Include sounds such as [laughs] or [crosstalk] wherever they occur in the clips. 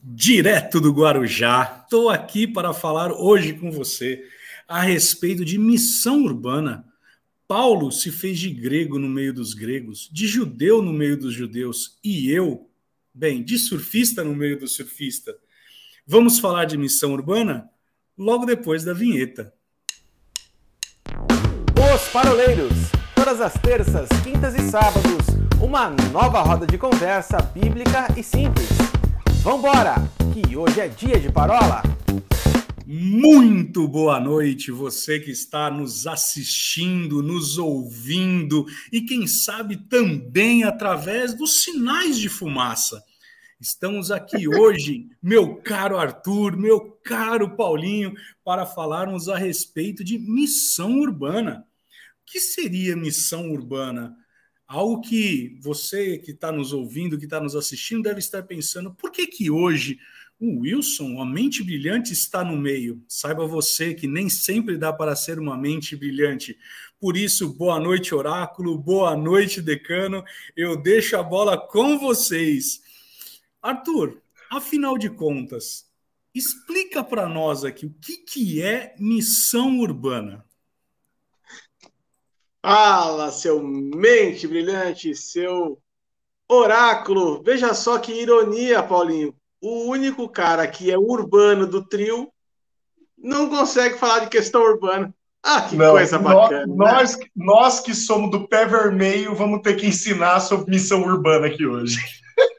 Direto do Guarujá, estou aqui para falar hoje com você a respeito de missão urbana. Paulo se fez de grego no meio dos gregos, de judeu no meio dos judeus, e eu, bem, de surfista no meio do surfista. Vamos falar de missão urbana logo depois da vinheta. Os Paroleiros, todas as terças, quintas e sábados, uma nova roda de conversa bíblica e simples. Vambora, que hoje é dia de parola. Muito boa noite, você que está nos assistindo, nos ouvindo e quem sabe também através dos sinais de fumaça. Estamos aqui [laughs] hoje, meu caro Arthur, meu caro Paulinho, para falarmos a respeito de missão urbana. O que seria missão urbana? Algo que você que está nos ouvindo, que está nos assistindo, deve estar pensando: por que, que hoje o Wilson, a mente brilhante, está no meio? Saiba você que nem sempre dá para ser uma mente brilhante. Por isso, boa noite, oráculo, boa noite, decano. Eu deixo a bola com vocês. Arthur, afinal de contas, explica para nós aqui o que, que é missão urbana. Fala, seu mente brilhante, seu oráculo. Veja só que ironia, Paulinho. O único cara que é urbano do trio não consegue falar de questão urbana. Ah, que não, coisa bacana. Né? Nós, né? nós que somos do pé vermelho vamos ter que ensinar sobre missão urbana aqui hoje.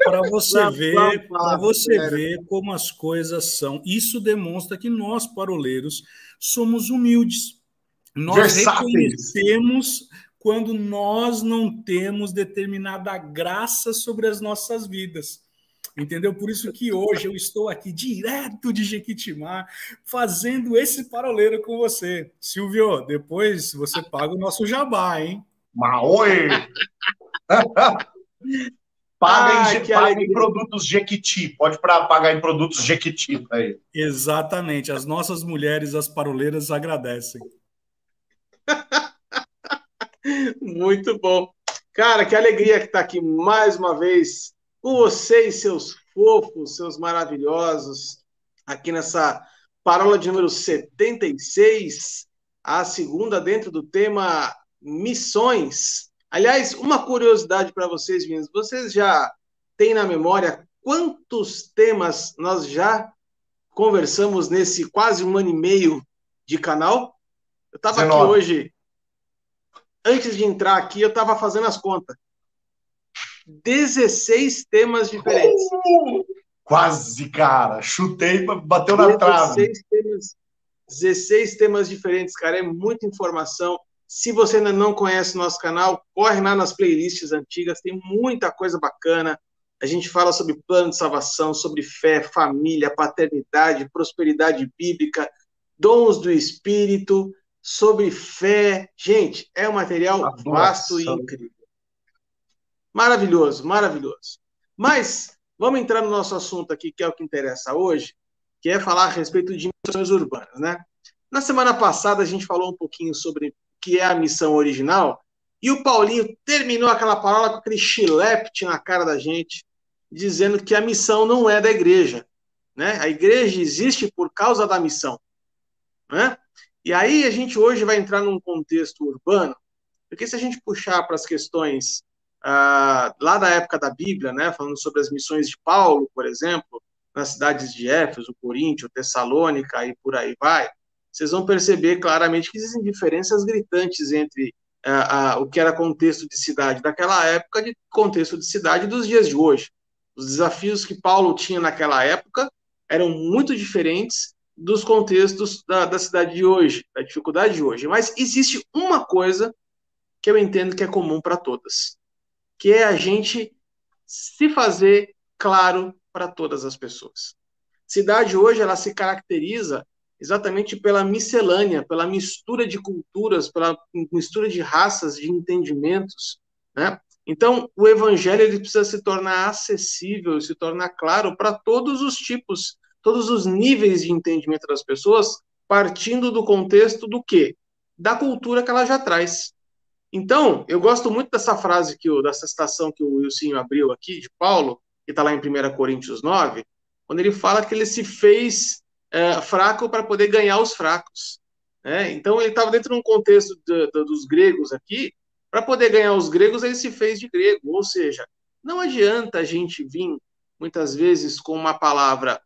Para você ver, para você ver como as coisas são. Isso demonstra que nós paroleiros somos humildes nós Versáteis. reconhecemos quando nós não temos determinada graça sobre as nossas vidas. Entendeu? Por isso que hoje eu estou aqui direto de Jequitimá fazendo esse paroleiro com você. Silvio, depois você paga o nosso jabá, hein? Maoi! paga, [laughs] ah, em, paga em, produtos Jequiti. Pode pra, pagar em produtos Jequiti aí. Exatamente. As nossas mulheres, as paroleiras, agradecem. Muito bom. Cara, que alegria que está aqui mais uma vez com vocês, seus fofos, seus maravilhosos, aqui nessa parola de número 76, a segunda dentro do tema missões. Aliás, uma curiosidade para vocês, meninos, vocês já têm na memória quantos temas nós já conversamos nesse quase um ano e meio de canal? Eu estava aqui hoje, antes de entrar aqui, eu estava fazendo as contas. 16 temas diferentes. Uh, quase, cara. Chutei, bateu na 16 trave. Temas, 16 temas diferentes, cara. É muita informação. Se você ainda não conhece o nosso canal, corre lá nas playlists antigas, tem muita coisa bacana. A gente fala sobre plano de salvação, sobre fé, família, paternidade, prosperidade bíblica, dons do Espírito, sobre fé. Gente, é um material vasto e incrível. Maravilhoso, maravilhoso. Mas vamos entrar no nosso assunto aqui, que é o que interessa hoje, que é falar a respeito de missões urbanas, né? Na semana passada a gente falou um pouquinho sobre o que é a missão original, e o Paulinho terminou aquela palavra com aquele chilepte na cara da gente, dizendo que a missão não é da igreja, né? A igreja existe por causa da missão, né? E aí a gente hoje vai entrar num contexto urbano, porque se a gente puxar para as questões ah, lá da época da Bíblia, né, falando sobre as missões de Paulo, por exemplo, nas cidades de Éfeso, Coríntio, Tessalônica e por aí vai, vocês vão perceber claramente que existem diferenças gritantes entre ah, o que era contexto de cidade daquela época e contexto de cidade dos dias de hoje. Os desafios que Paulo tinha naquela época eram muito diferentes dos contextos da, da cidade de hoje, da dificuldade de hoje. Mas existe uma coisa que eu entendo que é comum para todas, que é a gente se fazer claro para todas as pessoas. Cidade hoje ela se caracteriza exatamente pela miscelânea, pela mistura de culturas, pela mistura de raças, de entendimentos, né? Então, o evangelho ele precisa se tornar acessível, se tornar claro para todos os tipos todos os níveis de entendimento das pessoas, partindo do contexto do quê? Da cultura que ela já traz. Então, eu gosto muito dessa frase, que o, dessa citação que o Wilson abriu aqui, de Paulo, que está lá em 1 Coríntios 9, quando ele fala que ele se fez é, fraco para poder ganhar os fracos. Né? Então ele estava dentro de um contexto do, do, dos gregos aqui, para poder ganhar os gregos, ele se fez de grego. Ou seja, não adianta a gente vir, muitas vezes, com uma palavra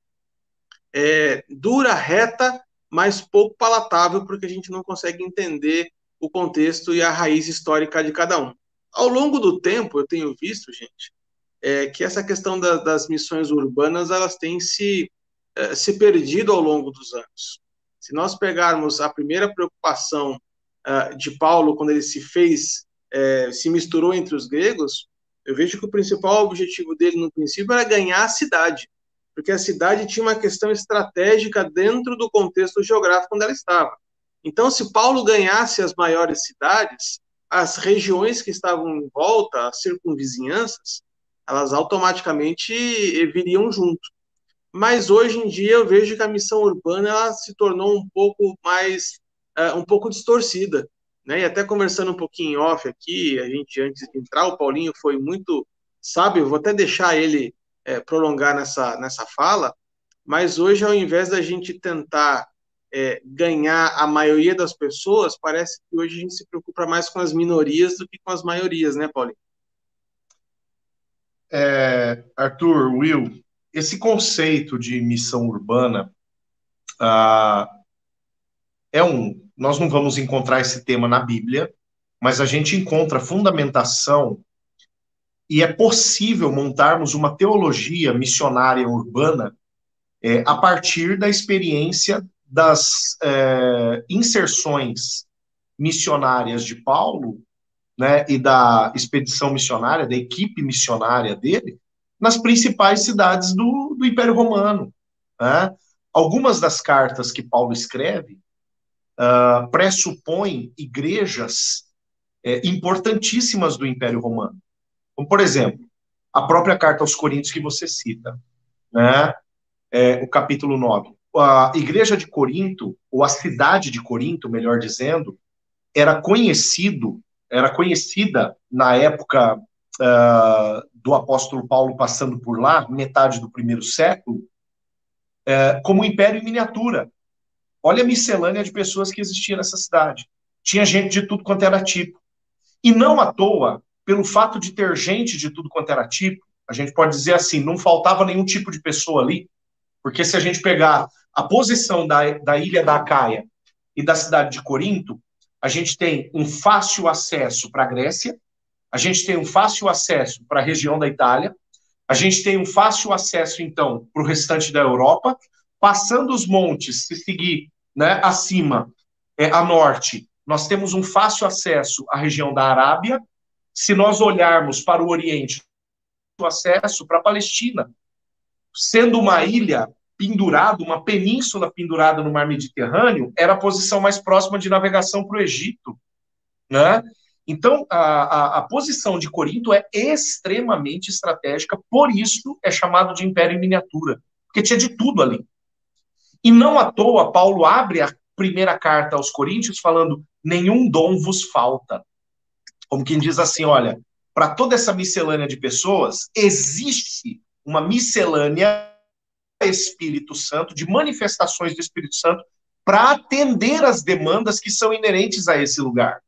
é, dura, reta, mas pouco palatável, porque a gente não consegue entender o contexto e a raiz histórica de cada um. Ao longo do tempo, eu tenho visto, gente, é, que essa questão da, das missões urbanas elas têm se, é, se perdido ao longo dos anos. Se nós pegarmos a primeira preocupação uh, de Paulo quando ele se fez, uh, se misturou entre os gregos, eu vejo que o principal objetivo dele no princípio era ganhar a cidade, porque a cidade tinha uma questão estratégica dentro do contexto geográfico onde ela estava. Então, se Paulo ganhasse as maiores cidades, as regiões que estavam em volta, as circunvizinhanças, elas automaticamente viriam junto. Mas hoje em dia eu vejo que a missão urbana ela se tornou um pouco mais, uh, um pouco distorcida. Né? E até conversando um pouquinho off aqui, a gente antes de entrar, o Paulinho foi muito sábio, vou até deixar ele é, prolongar nessa, nessa fala, mas hoje, ao invés da gente tentar é, ganhar a maioria das pessoas, parece que hoje a gente se preocupa mais com as minorias do que com as maiorias, né, Paulinho? É, Arthur, Will, esse conceito de missão urbana ah, é um. Nós não vamos encontrar esse tema na Bíblia, mas a gente encontra fundamentação e é possível montarmos uma teologia missionária urbana é, a partir da experiência das é, inserções missionárias de Paulo, né, e da expedição missionária, da equipe missionária dele, nas principais cidades do, do Império Romano. Né? Algumas das cartas que Paulo escreve uh, pressupõem igrejas é, importantíssimas do Império Romano. Como, por exemplo, a própria carta aos Coríntios que você cita, né? É, o capítulo 9. A igreja de Corinto, ou a cidade de Corinto, melhor dizendo, era conhecido, era conhecida na época uh, do apóstolo Paulo passando por lá, metade do primeiro século, uh, como império em miniatura. Olha a miscelânea de pessoas que existia nessa cidade. Tinha gente de tudo quanto era tipo. E não à toa, pelo fato de ter gente de tudo quanto era tipo, a gente pode dizer assim, não faltava nenhum tipo de pessoa ali, porque se a gente pegar a posição da, da ilha da Acaia e da cidade de Corinto, a gente tem um fácil acesso para a Grécia, a gente tem um fácil acesso para a região da Itália, a gente tem um fácil acesso, então, para o restante da Europa, passando os montes, se seguir né, acima, é, a norte, nós temos um fácil acesso à região da Arábia, se nós olharmos para o Oriente, o acesso para a Palestina, sendo uma ilha pendurada, uma península pendurada no mar Mediterrâneo, era a posição mais próxima de navegação para o Egito, né? Então, a, a, a, posição de Corinto é extremamente estratégica, por isso é chamado de império em miniatura, porque tinha de tudo ali. E não à toa, Paulo abre a primeira carta aos Coríntios falando: nenhum dom vos falta. Como quem diz assim: olha, para toda essa miscelânea de pessoas, existe uma miscelânea Espírito Santo, de manifestações do Espírito Santo, para atender as demandas que são inerentes a esse lugar.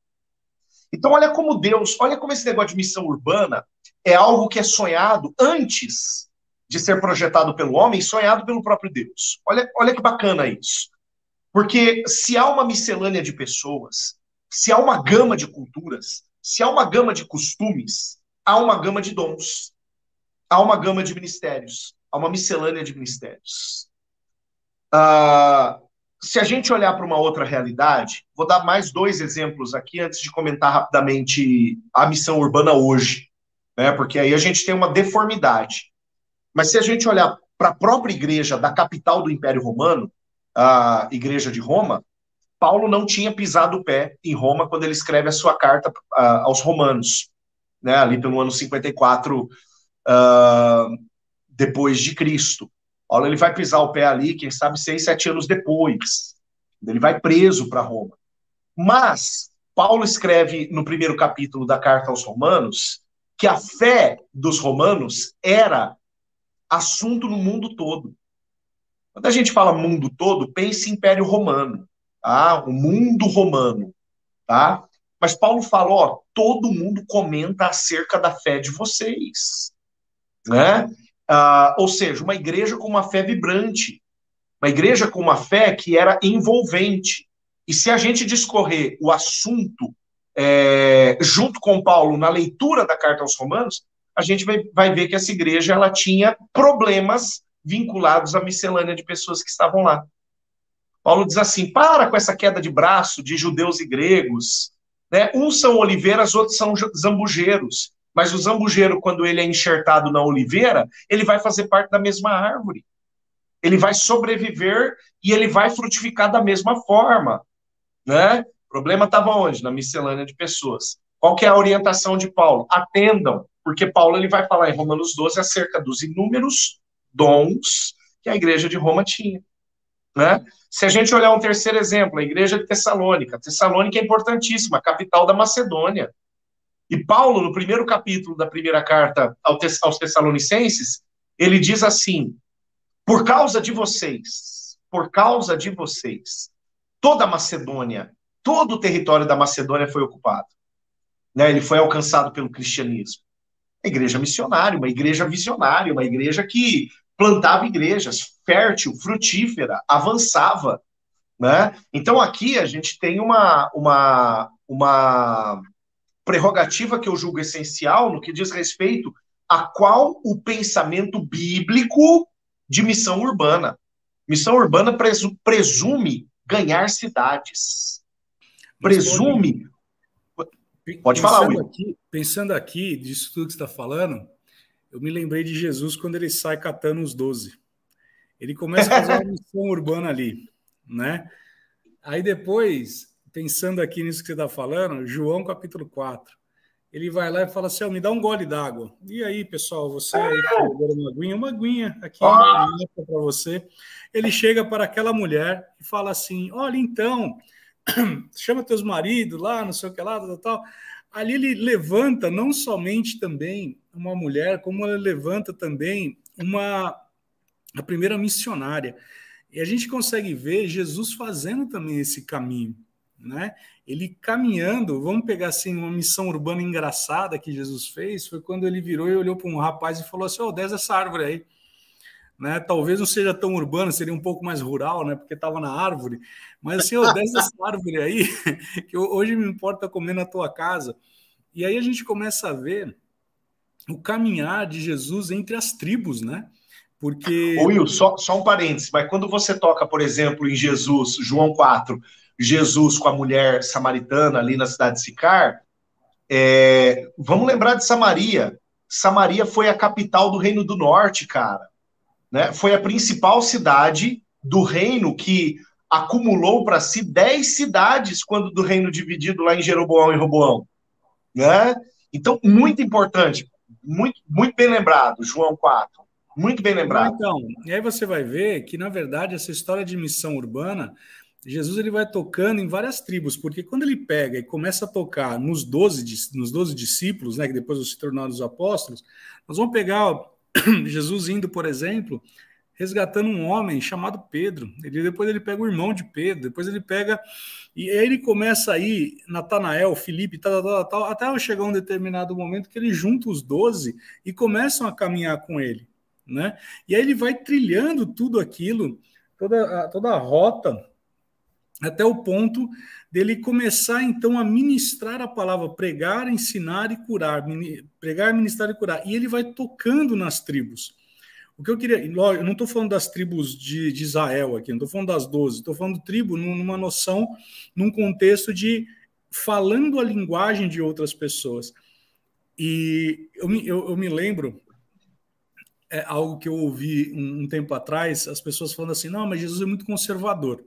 Então, olha como Deus, olha como esse negócio de missão urbana é algo que é sonhado antes de ser projetado pelo homem, sonhado pelo próprio Deus. Olha, olha que bacana isso. Porque se há uma miscelânea de pessoas, se há uma gama de culturas, se há uma gama de costumes, há uma gama de dons, há uma gama de ministérios, há uma miscelânea de ministérios. Uh, se a gente olhar para uma outra realidade, vou dar mais dois exemplos aqui antes de comentar rapidamente a missão urbana hoje, né? Porque aí a gente tem uma deformidade. Mas se a gente olhar para a própria igreja da capital do Império Romano, a igreja de Roma, Paulo não tinha pisado o pé em Roma quando ele escreve a sua carta uh, aos romanos, né? Ali pelo ano 54 uh, depois de Cristo. Paulo ele vai pisar o pé ali, quem sabe, seis, sete anos depois. Ele vai preso para Roma. Mas Paulo escreve no primeiro capítulo da carta aos Romanos que a fé dos romanos era assunto no mundo todo. Quando a gente fala mundo todo, pense Império Romano, tá? O mundo romano, tá? Mas Paulo fala, todo mundo comenta acerca da fé de vocês, né? Ah, ou seja, uma igreja com uma fé vibrante, uma igreja com uma fé que era envolvente. E se a gente discorrer o assunto é, junto com Paulo na leitura da carta aos Romanos, a gente vai, vai ver que essa igreja ela tinha problemas vinculados à miscelânea de pessoas que estavam lá. Paulo diz assim: para com essa queda de braço de judeus e gregos. Né? Uns são oliveiras, outros são zambujeiros. Mas o zambujeiro, quando ele é enxertado na oliveira, ele vai fazer parte da mesma árvore. Ele vai sobreviver e ele vai frutificar da mesma forma. Né? O problema estava onde? Na miscelânea de pessoas. Qual que é a orientação de Paulo? Atendam, porque Paulo ele vai falar em Romanos 12 acerca dos inúmeros dons que a igreja de Roma tinha. Né? Se a gente olhar um terceiro exemplo, a igreja de Tessalônica. Tessalônica é importantíssima, capital da Macedônia. E Paulo, no primeiro capítulo da primeira carta aos Tessalonicenses, ele diz assim: por causa de vocês, por causa de vocês, toda a Macedônia, todo o território da Macedônia foi ocupado. Né? Ele foi alcançado pelo cristianismo. Uma igreja missionária, uma igreja visionária, uma igreja que plantava igrejas, fértil, frutífera, avançava. Né? Então aqui a gente tem uma, uma, uma prerrogativa que eu julgo essencial no que diz respeito a qual o pensamento bíblico de missão urbana. Missão urbana presume ganhar cidades. Presume. Pode falar, Will. Aqui, pensando aqui, disso tudo que você está falando, eu me lembrei de Jesus quando ele sai catando os doze. Ele começa a fazer uma [laughs] missão urbana ali, né? Aí depois, pensando aqui nisso que você está falando, João capítulo 4, ele vai lá e fala assim, oh, me dá um gole d'água. E aí, pessoal, você aí agora uma aguinha, uma aguinha aqui ah. para você. Ele chega para aquela mulher e fala assim, olha, então, [clears throat] chama teus maridos lá, não sei o que lá, tal, tal. Ali ele levanta não somente também uma mulher, como ela levanta também uma a primeira missionária. E a gente consegue ver Jesus fazendo também esse caminho, né? Ele caminhando, vamos pegar assim uma missão urbana engraçada que Jesus fez, foi quando ele virou e olhou para um rapaz e falou assim: "Ó, oh, essa árvore aí". Né? Talvez não seja tão urbano, seria um pouco mais rural, né? Porque estava na árvore. Mas assim, ó, desce essa [laughs] árvore aí, [laughs] que hoje me importa comer na tua casa. E aí a gente começa a ver o caminhar de Jesus entre as tribos, né? Porque. Will, só, só um parênteses, mas quando você toca, por exemplo, em Jesus, João 4, Jesus com a mulher samaritana ali na cidade de Sicar, é, vamos lembrar de Samaria. Samaria foi a capital do Reino do Norte, cara. Né? Foi a principal cidade do reino que acumulou para si dez cidades quando do reino dividido lá em Jeroboão e Roboão. Né? Então, muito importante, muito, muito bem lembrado, João 4. Muito bem lembrado. Então, e aí você vai ver que, na verdade, essa história de missão urbana, Jesus ele vai tocando em várias tribos, porque quando ele pega e começa a tocar nos 12, nos 12 discípulos, né, que depois vão se tornar os apóstolos, nós vamos pegar [coughs] Jesus indo, por exemplo, resgatando um homem chamado Pedro. Ele, depois ele pega o irmão de Pedro, depois ele pega. E aí ele começa aí, Natanael, Felipe, tal, tal, tal, até chegar um determinado momento que ele junta os doze e começam a caminhar com ele. Né? E aí ele vai trilhando tudo aquilo, toda toda a rota, até o ponto dele começar então a ministrar a palavra, pregar, ensinar e curar, pregar, ministrar e curar. E ele vai tocando nas tribos. O que eu queria, eu não estou falando das tribos de, de Israel aqui, não estou falando das doze, estou falando tribo numa noção, num contexto de falando a linguagem de outras pessoas. E eu me, eu, eu me lembro, é algo que eu ouvi um, um tempo atrás, as pessoas falando assim: não, mas Jesus é muito conservador.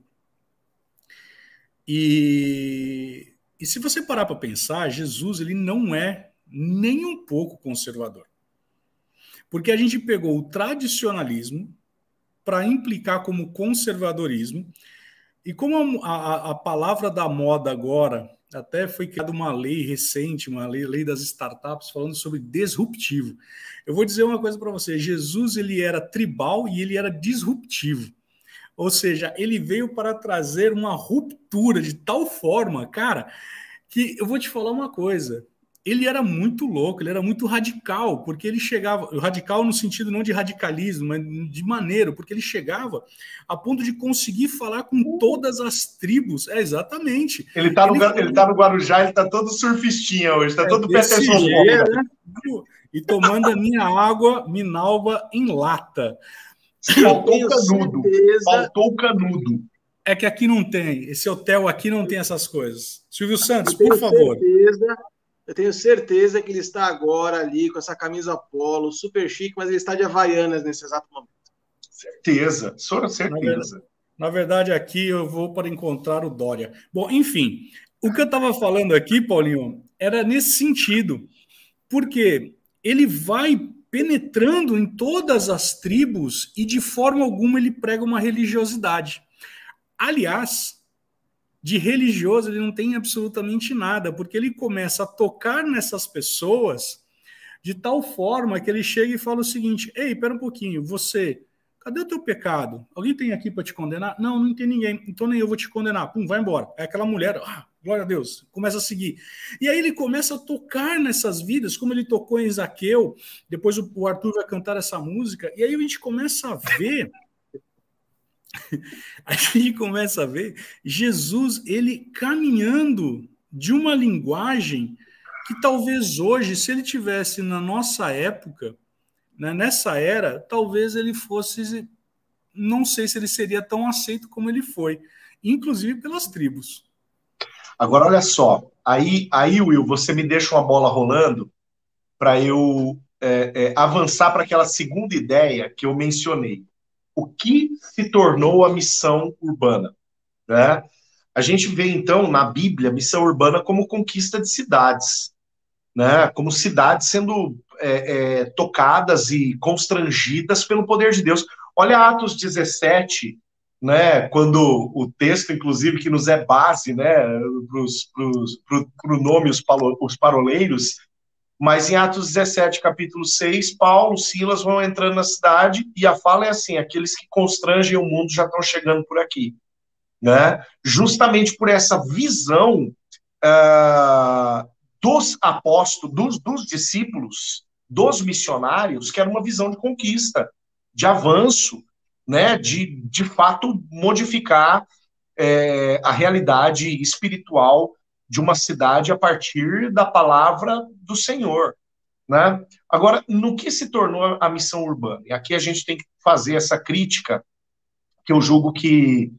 E, e se você parar para pensar, Jesus ele não é nem um pouco conservador. Porque a gente pegou o tradicionalismo para implicar como conservadorismo, e como a, a, a, palavra da moda agora, até foi criada uma lei recente, uma lei, lei das startups, falando sobre disruptivo. Eu vou dizer uma coisa para você: Jesus ele era tribal e ele era disruptivo. Ou seja, ele veio para trazer uma ruptura de tal forma, cara, que eu vou te falar uma coisa ele era muito louco, ele era muito radical, porque ele chegava, radical no sentido não de radicalismo, mas de maneira, porque ele chegava a ponto de conseguir falar com todas as tribos. É exatamente. Ele está no, ele tá no Guarujá, ele está todo surfistinha hoje, está é, todo Peterson. Né? E tomando a minha água Minalba em lata. Faltou o canudo. Certeza... Faltou o canudo. É que aqui não tem. Esse hotel aqui não tem essas coisas. Silvio Santos, por favor. Certeza eu tenho certeza que ele está agora ali com essa camisa polo, super chique, mas ele está de Havaianas nesse exato momento. Certeza, só certeza. Na verdade, na verdade, aqui eu vou para encontrar o Dória. Bom, enfim, o que eu estava falando aqui, Paulinho, era nesse sentido, porque ele vai penetrando em todas as tribos e de forma alguma ele prega uma religiosidade. Aliás, de religioso ele não tem absolutamente nada, porque ele começa a tocar nessas pessoas de tal forma que ele chega e fala o seguinte: Ei, pera um pouquinho, você, cadê o teu pecado? Alguém tem aqui para te condenar? Não, não tem ninguém, então nem eu vou te condenar. Pum, vai embora. É aquela mulher, ah, glória a Deus, começa a seguir. E aí ele começa a tocar nessas vidas, como ele tocou em Zaqueu, depois o Arthur vai cantar essa música, e aí a gente começa a ver [laughs] a gente começa a ver Jesus ele caminhando de uma linguagem que talvez hoje, se ele tivesse na nossa época, né, nessa era, talvez ele fosse, não sei se ele seria tão aceito como ele foi, inclusive pelas tribos. Agora, olha só, aí, aí Will, você me deixa uma bola rolando para eu é, é, avançar para aquela segunda ideia que eu mencionei o que se tornou a missão urbana. Né? A gente vê, então, na Bíblia, a missão urbana como conquista de cidades, né? como cidades sendo é, é, tocadas e constrangidas pelo poder de Deus. Olha Atos 17, né, quando o texto, inclusive, que nos é base né, para o nome, os, os paroleiros, mas em Atos 17, capítulo 6, Paulo, Silas vão entrando na cidade e a fala é assim: aqueles que constrangem o mundo já estão chegando por aqui. Né? Justamente por essa visão uh, dos apóstolos, dos, dos discípulos, dos missionários, que era uma visão de conquista, de avanço, né? de, de fato modificar é, a realidade espiritual de uma cidade a partir da palavra do Senhor. Né? Agora, no que se tornou a missão urbana? E aqui a gente tem que fazer essa crítica, que eu julgo que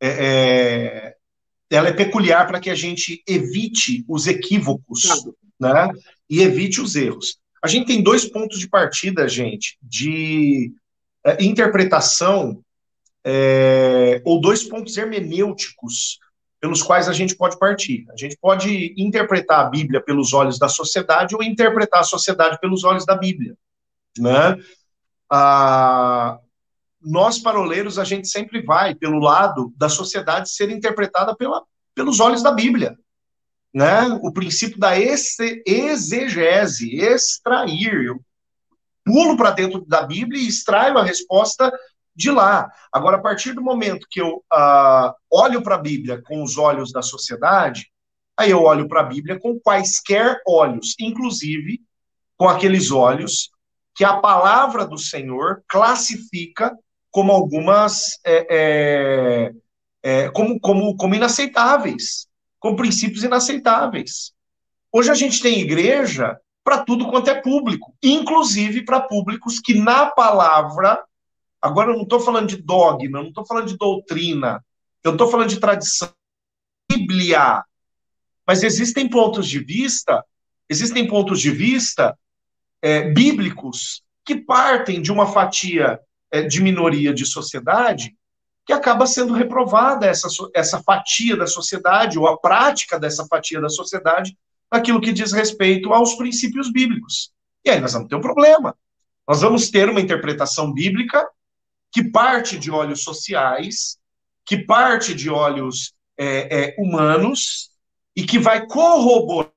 é, é, ela é peculiar para que a gente evite os equívocos né? e evite os erros. A gente tem dois pontos de partida, gente, de é, interpretação é, ou dois pontos hermenêuticos pelos quais a gente pode partir. A gente pode interpretar a Bíblia pelos olhos da sociedade ou interpretar a sociedade pelos olhos da Bíblia, né? Ah, nós, paroleiros, a gente sempre vai pelo lado da sociedade ser interpretada pela, pelos olhos da Bíblia, né? O princípio da exegese, extrair. Eu pulo para dentro da Bíblia e extraio a resposta de lá. Agora, a partir do momento que eu uh, olho para a Bíblia com os olhos da sociedade, aí eu olho para a Bíblia com quaisquer olhos, inclusive com aqueles olhos que a palavra do Senhor classifica como algumas é, é, é, como, como, como inaceitáveis, como princípios inaceitáveis. Hoje a gente tem igreja para tudo quanto é público, inclusive para públicos que na palavra Agora, eu não estou falando de dogma, não estou falando de doutrina, eu estou falando de tradição, Bíblia. Mas existem pontos de vista, existem pontos de vista é, bíblicos que partem de uma fatia é, de minoria de sociedade que acaba sendo reprovada essa, essa fatia da sociedade, ou a prática dessa fatia da sociedade, naquilo que diz respeito aos princípios bíblicos. E aí nós vamos ter um problema. Nós vamos ter uma interpretação bíblica que parte de olhos sociais, que parte de olhos é, é, humanos e que vai corroborar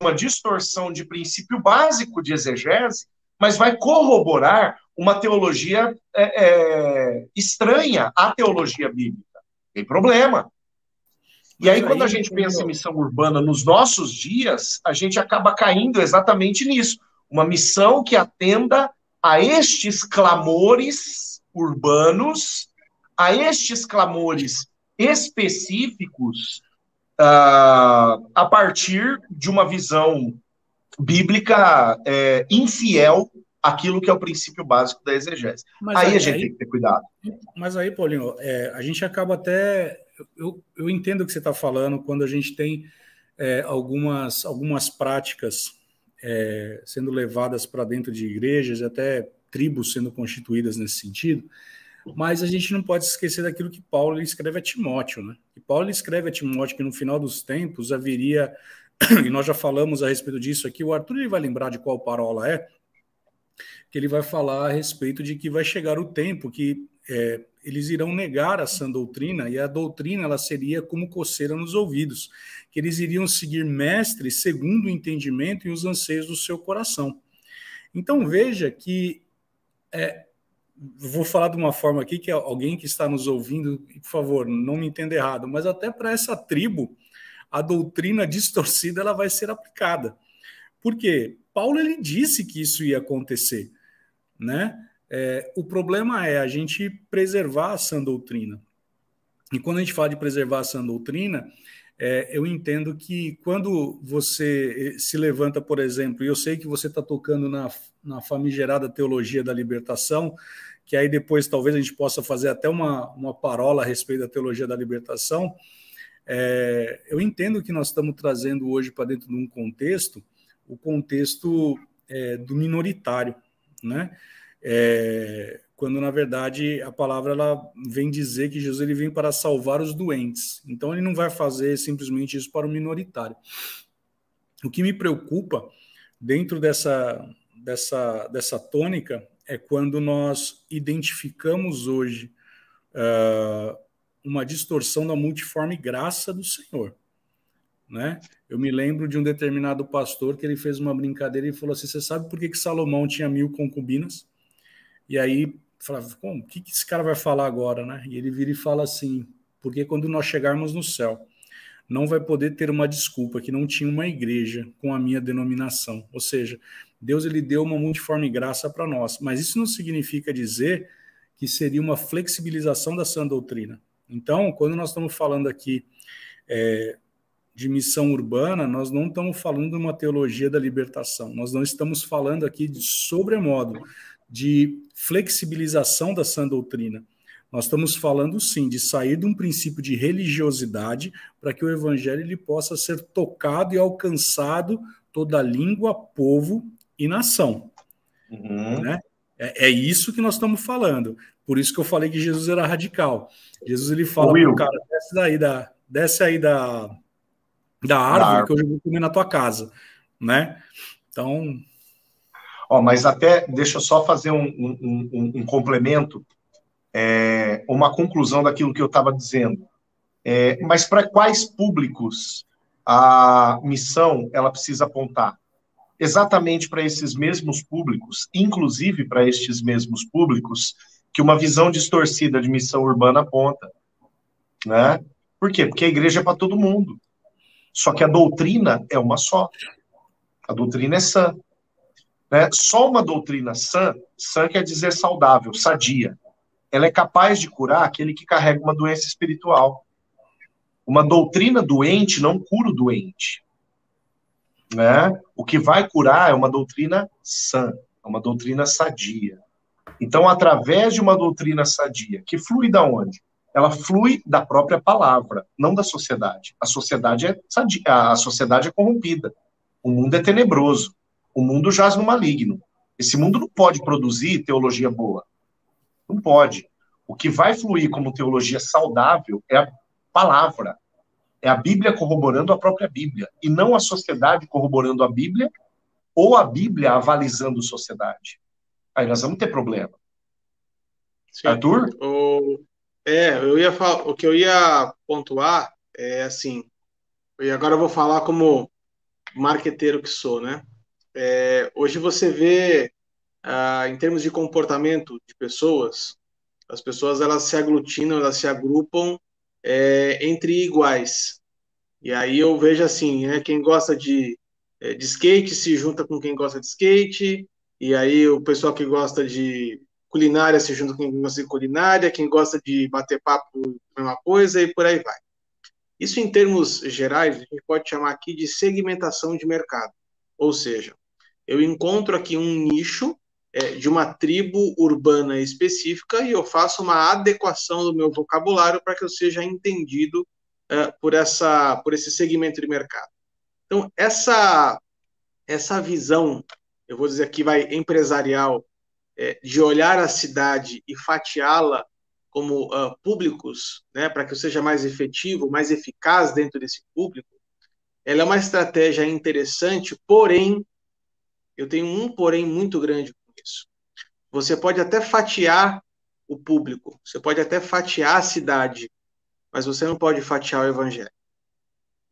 uma distorção de princípio básico de exegese, mas vai corroborar uma teologia é, é, estranha à teologia bíblica. Tem problema. E aí, quando a gente pensa em missão urbana nos nossos dias, a gente acaba caindo exatamente nisso. Uma missão que atenda a estes clamores urbanos, a estes clamores específicos, uh, a partir de uma visão bíblica é, infiel àquilo que é o princípio básico da exegese. Mas aí, aí a gente aí, tem que ter cuidado. Mas aí, Paulinho, é, a gente acaba até. Eu, eu entendo o que você está falando quando a gente tem é, algumas, algumas práticas é, sendo levadas para dentro de igrejas e até tribos sendo constituídas nesse sentido, mas a gente não pode esquecer daquilo que Paulo escreve a Timóteo, né? E Paulo escreve a Timóteo que no final dos tempos haveria, [clears throat] e nós já falamos a respeito disso aqui, o Arthur ele vai lembrar de qual parola é, que ele vai falar a respeito de que vai chegar o tempo que é, eles irão negar a sã doutrina, e a doutrina ela seria como coceira nos ouvidos, que eles iriam seguir mestres segundo o entendimento e os anseios do seu coração. Então veja que é, vou falar de uma forma aqui que alguém que está nos ouvindo, por favor, não me entenda errado, mas até para essa tribo, a doutrina distorcida ela vai ser aplicada. Por quê? Paulo ele disse que isso ia acontecer, né? É, o problema é a gente preservar a sã doutrina. E quando a gente fala de preservar a sã doutrina, é, eu entendo que quando você se levanta, por exemplo, e eu sei que você está tocando na, na famigerada teologia da libertação, que aí depois talvez a gente possa fazer até uma, uma parola a respeito da teologia da libertação. É, eu entendo que nós estamos trazendo hoje para dentro de um contexto, o contexto é, do minoritário, né? É, quando na verdade a palavra ela vem dizer que Jesus ele vem para salvar os doentes. Então ele não vai fazer simplesmente isso para o minoritário. O que me preocupa dentro dessa dessa dessa tônica é quando nós identificamos hoje uh, uma distorção da multiforme graça do Senhor. Né? Eu me lembro de um determinado pastor que ele fez uma brincadeira e falou assim: Você sabe por que, que Salomão tinha mil concubinas? E aí falava: O que, que esse cara vai falar agora? Né? E ele vira e fala assim: Porque quando nós chegarmos no céu, não vai poder ter uma desculpa que não tinha uma igreja com a minha denominação. Ou seja, Deus ele deu uma multiforme graça para nós, mas isso não significa dizer que seria uma flexibilização da sã doutrina. Então, quando nós estamos falando aqui é, de missão urbana, nós não estamos falando de uma teologia da libertação, nós não estamos falando aqui de sobremodo de flexibilização da sã doutrina. Nós estamos falando sim de sair de um princípio de religiosidade para que o evangelho ele possa ser tocado e alcançado toda língua, povo e nação. Uhum. Né? É, é, isso que nós estamos falando. Por isso que eu falei que Jesus era radical. Jesus ele fala cara, desce daí da, desce aí da, da árvore que hoje eu vou comer na tua casa, né? Então. Ó, mas até deixa eu só fazer um, um, um, um complemento é, uma conclusão daquilo que eu estava dizendo. É, mas para quais públicos a missão ela precisa apontar? Exatamente para esses mesmos públicos, inclusive para estes mesmos públicos que uma visão distorcida de missão urbana aponta, né? Por quê? Porque a igreja é para todo mundo. Só que a doutrina é uma só. A doutrina é sã. Né? Só uma doutrina sã, sã quer dizer saudável, sadia ela é capaz de curar aquele que carrega uma doença espiritual. Uma doutrina doente não cura o doente. Né? O que vai curar é uma doutrina sã, é uma doutrina sadia. Então, através de uma doutrina sadia, que flui da onde? Ela flui da própria palavra, não da sociedade. A sociedade é a sociedade é corrompida. O mundo é tenebroso. O mundo jaz no maligno. Esse mundo não pode produzir teologia boa. Não pode. O que vai fluir como teologia saudável é a palavra. É a Bíblia corroborando a própria Bíblia. E não a sociedade corroborando a Bíblia ou a Bíblia avalizando a sociedade. Aí nós vamos ter problema. Sim. Arthur? O, é, eu ia falar, o que eu ia pontuar é assim, e agora eu vou falar como marqueteiro que sou, né? É, hoje você vê ah, em termos de comportamento de pessoas, as pessoas elas se aglutinam, elas se agrupam é, entre iguais. E aí eu vejo assim, né, quem gosta de, é, de skate se junta com quem gosta de skate, e aí o pessoal que gosta de culinária se junta com quem gosta de culinária, quem gosta de bater papo, mesma coisa, e por aí vai. Isso, em termos gerais, a gente pode chamar aqui de segmentação de mercado. Ou seja, eu encontro aqui um nicho é, de uma tribo urbana específica e eu faço uma adequação do meu vocabulário para que eu seja entendido é, por, essa, por esse segmento de mercado. Então, essa, essa visão, eu vou dizer aqui, vai empresarial, é, de olhar a cidade e fatiá-la como uh, públicos, né, para que eu seja mais efetivo, mais eficaz dentro desse público, ela é uma estratégia interessante, porém, eu tenho um porém muito grande com isso. Você pode até fatiar o público, você pode até fatiar a cidade, mas você não pode fatiar o evangelho.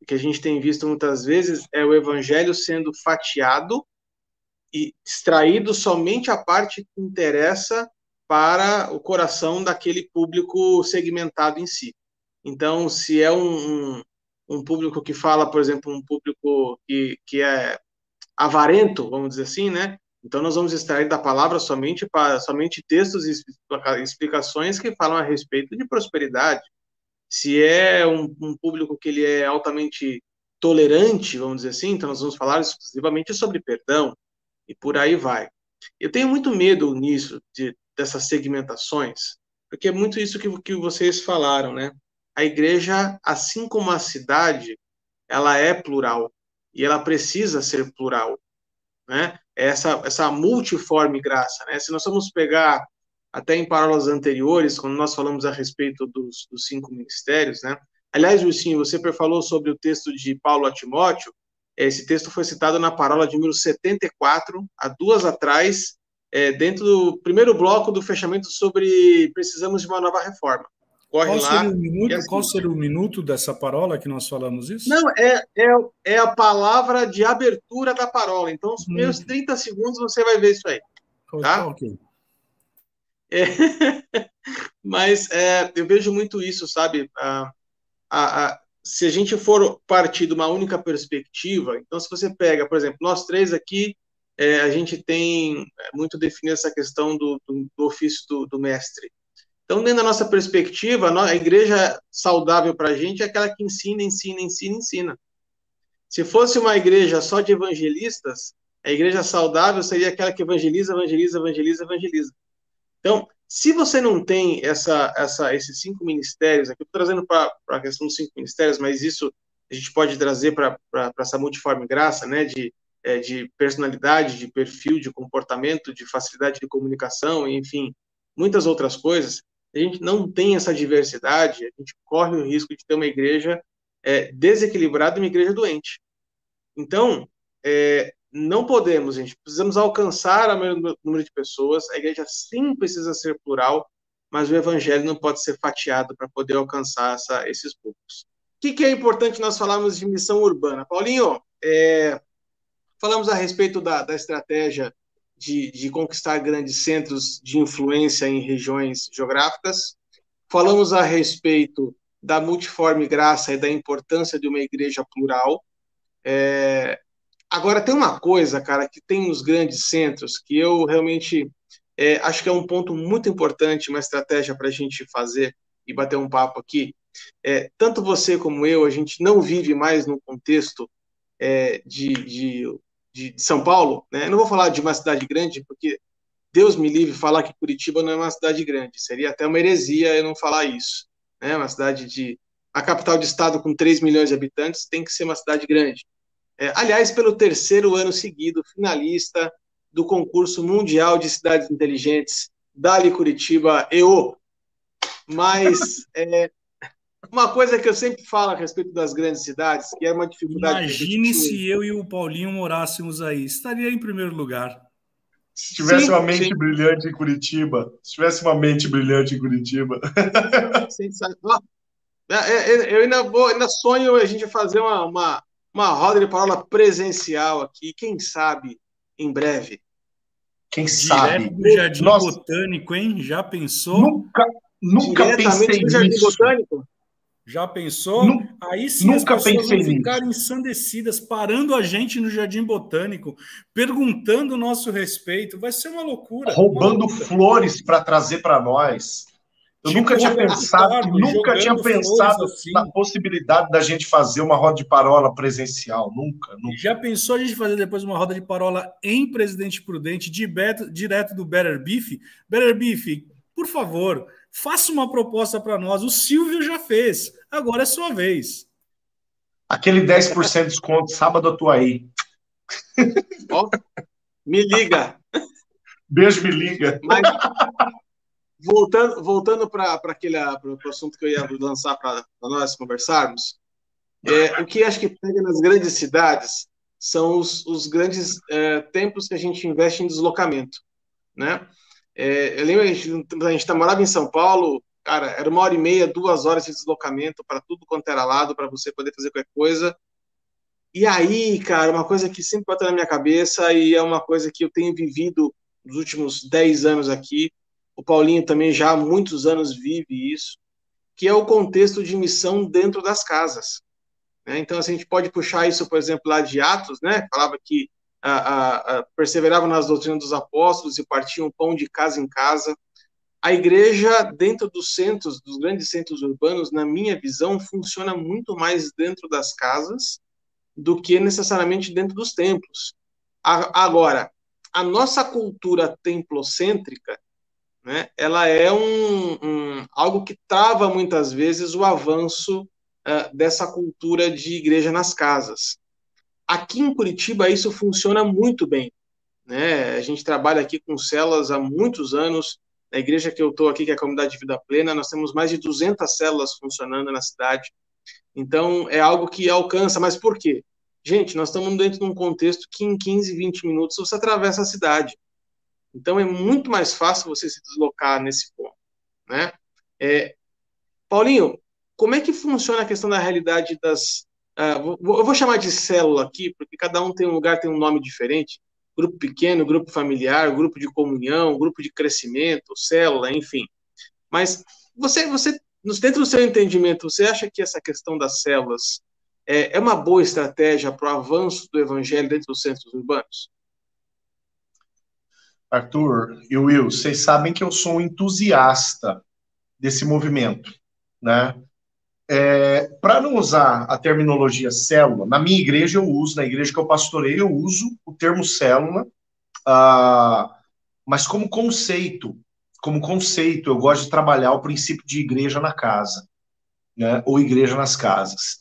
O que a gente tem visto muitas vezes é o evangelho sendo fatiado e extraído somente a parte que interessa para o coração daquele público segmentado em si. Então, se é um, um, um público que fala, por exemplo, um público que, que é avarento, vamos dizer assim, né? Então, nós vamos extrair da palavra somente para somente textos e explicações que falam a respeito de prosperidade. Se é um, um público que ele é altamente tolerante, vamos dizer assim, então nós vamos falar exclusivamente sobre perdão e por aí vai. Eu tenho muito medo nisso, de, dessas segmentações, porque é muito isso que, que vocês falaram, né? A igreja, assim como a cidade, ela é plural e ela precisa ser plural, né? Essa essa multiforme graça, né? Se nós vamos pegar até em parábolas anteriores, quando nós falamos a respeito dos, dos cinco ministérios, né? Aliás, Wilson, você falou sobre o texto de Paulo a Timóteo. Esse texto foi citado na parábola de número 74, há duas atrás, é, dentro do primeiro bloco do fechamento sobre precisamos de uma nova reforma. Corre qual lá. Seria minuto, assim, qual seria o minuto dessa parola que nós falamos isso? Não, é, é, é a palavra de abertura da parola. Então, os primeiros hum. 30 segundos você vai ver isso aí. Tá? Ok. É, [laughs] mas é, eu vejo muito isso, sabe? A, a, a, se a gente for partir de uma única perspectiva, então se você pega, por exemplo, nós três aqui é, a gente tem é, muito definido essa questão do, do, do ofício do, do, mestre. Então, dentro da nossa perspectiva, a igreja saudável para a gente é aquela que ensina, ensina, ensina, ensina. Se fosse uma igreja só de evangelistas, a igreja saudável seria aquela que evangeliza, evangeliza, evangeliza, evangeliza. Então, se você não tem essa, essa, esses cinco ministérios, aqui eu estou trazendo para a questão dos cinco ministérios, mas isso a gente pode trazer para essa multiforme graça, né, de é, de personalidade, de perfil, de comportamento, de facilidade de comunicação, enfim, muitas outras coisas, a gente não tem essa diversidade, a gente corre o risco de ter uma igreja é, desequilibrada e uma igreja doente. Então, é, não podemos, gente, precisamos alcançar o maior número de pessoas, a igreja sim precisa ser plural, mas o evangelho não pode ser fatiado para poder alcançar essa, esses públicos. O que, que, é importante nós falarmos de missão urbana? Paulinho, é, Falamos a respeito da, da estratégia de, de, conquistar grandes centros de influência em regiões geográficas. Falamos a respeito da multiforme graça e da importância de uma igreja plural. É... Agora, tem uma coisa, cara, que tem nos grandes centros que eu realmente é, acho que é um ponto muito importante, uma estratégia para a gente fazer e bater um papo aqui. É, tanto você como eu, a gente não vive mais no contexto é, de, de, de, São Paulo, né? Não vou falar de uma cidade grande, porque Deus me livre falar que Curitiba não é uma cidade grande. Seria até uma heresia eu não falar isso. Né? Uma cidade de. A capital de estado com 3 milhões de habitantes tem que ser uma cidade grande. É, aliás, pelo terceiro ano seguido, finalista do concurso mundial de cidades inteligentes, Dali Curitiba, EO. Mas [laughs] é, uma coisa que eu sempre falo a respeito das grandes cidades, que é uma dificuldade. Imagine se eu e o Paulinho morássemos aí. Estaria em primeiro lugar. Se tivesse sim, uma mente sim. brilhante em Curitiba. Se tivesse uma mente brilhante em Curitiba. Sensacional. É, é, eu ainda, vou, ainda sonho a gente fazer uma, uma, uma roda de parola presencial aqui, quem sabe em breve. Quem Direto sabe? do Jardim Nossa, Botânico, hein? Já pensou? Nunca, nunca pensei do Jardim nisso. Botânico? Já pensou? Nu- Aí sim nunca as pessoas pensei vão nisso. ficar ensandecidas, parando a gente no Jardim Botânico, perguntando o nosso respeito. Vai ser uma loucura. roubando uma loucura. flores para trazer para nós. Eu Tipo nunca tinha Roberto pensado, nunca tinha pensado assim. na possibilidade da gente fazer uma roda de parola presencial. Nunca, nunca. Já pensou a gente fazer depois uma roda de parola em Presidente Prudente, de beto- direto do Better Beef? Better Beef, por favor, faça uma proposta para nós. O Silvio já fez, agora é sua vez. Aquele 10% de desconto, sábado eu tô aí. Ó, me liga. Beijo, me liga. Mas, voltando voltando para aquele pro, pro assunto que eu ia lançar para nós conversarmos, é, o que acho que pega nas grandes cidades são os, os grandes é, tempos que a gente investe em deslocamento, né? É, eu lembro, a gente, a gente morava em São Paulo, cara, era uma hora e meia, duas horas de deslocamento para tudo quanto era lado, para você poder fazer qualquer coisa. E aí, cara, uma coisa que sempre bota na minha cabeça e é uma coisa que eu tenho vivido nos últimos 10 anos aqui, o Paulinho também já há muitos anos vive isso, que é o contexto de missão dentro das casas. né? Então, assim, a gente pode puxar isso, por exemplo, lá de Atos, né? Falava que ah, ah, ah, perseveravam nas doutrinas dos apóstolos e partiam pão de casa em casa. A igreja, dentro dos centros, dos grandes centros urbanos, na minha visão, funciona muito mais dentro das casas do que necessariamente dentro dos templos. A- Agora, a nossa cultura templocêntrica, né, ela é um, um- algo que trava muitas vezes o avanço ah, dessa cultura de igreja nas casas. Aqui em Curitiba isso funciona muito bem, né? A gente trabalha aqui com células há muitos anos. Na igreja que eu estou aqui, que é a Comunidade de Vida Plena, nós temos mais de 200 células funcionando na cidade. Então, é algo que alcança. Mas por quê? Gente, nós estamos dentro de um contexto que em 15, 20 minutos você atravessa a cidade. Então, é muito mais fácil você se deslocar nesse ponto, né? É, Paulinho, como é que funciona a questão da realidade das... vou- eu vou chamar de célula aqui, porque cada um tem um lugar, tem um nome diferente. Grupo pequeno, grupo familiar, grupo de comunhão, grupo de crescimento, célula, enfim. Mas você, você dentro do seu entendimento, você acha que essa questão das células é, é uma boa estratégia para o avanço do evangelho dentro dos centros urbanos? Arthur e Will, vocês sabem que eu sou um entusiasta desse movimento, né? É, Para não usar a terminologia célula, na minha igreja eu uso, na igreja que eu pastorei, eu uso o termo célula, ah, mas como conceito, como conceito, eu gosto de trabalhar o princípio de igreja na casa, né? Ou igreja nas casas.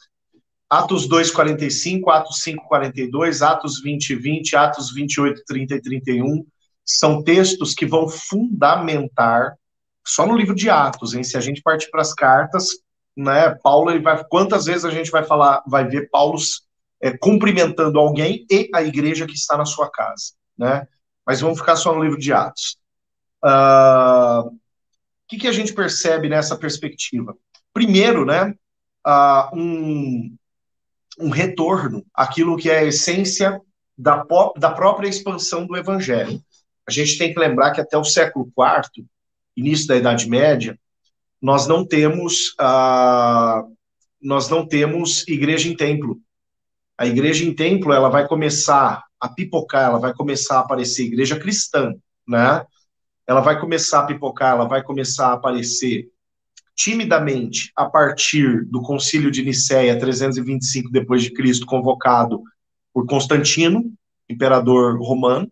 Atos 2:45, Atos 5:42, Atos 20 20, Atos 28 30 e 31 são textos que vão fundamentar só no livro de Atos, hein? Se a gente partir para as cartas, né? Paulo ele vai quantas vezes a gente vai falar, vai ver Paulo é, cumprimentando alguém e a igreja que está na sua casa, né? Mas vamos ficar só no livro de Atos. Ah, O que, que a gente percebe nessa perspectiva? Primeiro, né? ah, um, um retorno àquilo que é a essência da, da própria expansão do evangelho. A gente tem que lembrar que até o século IV, início da Idade Média, nós não temos ah, nós não temos igreja em templo. A igreja em templo ela vai começar a pipocar, ela vai começar a aparecer igreja cristã, né? Ela vai começar a pipocar, ela vai começar a aparecer timidamente a partir do Concílio de Nicéia 325 depois de Cristo, convocado por Constantino, imperador romano,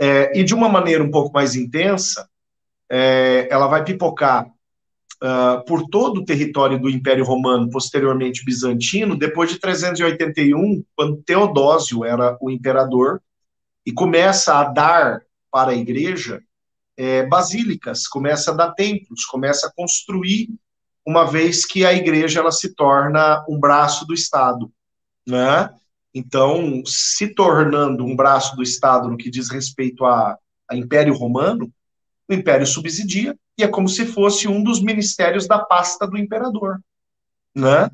é, e de uma maneira um pouco mais intensa, é, ela vai pipocar uh, por todo o território do Império Romano, posteriormente bizantino, depois de 381, quando Teodósio era o imperador, e começa a dar para a igreja é, basílicas, começa a dar templos, começa a construir, uma vez que a igreja ela se torna um braço do Estado, né? Então, se tornando um braço do Estado no que diz respeito a, a Império Romano, o Império subsidia e é como se fosse um dos ministérios da pasta do imperador, né?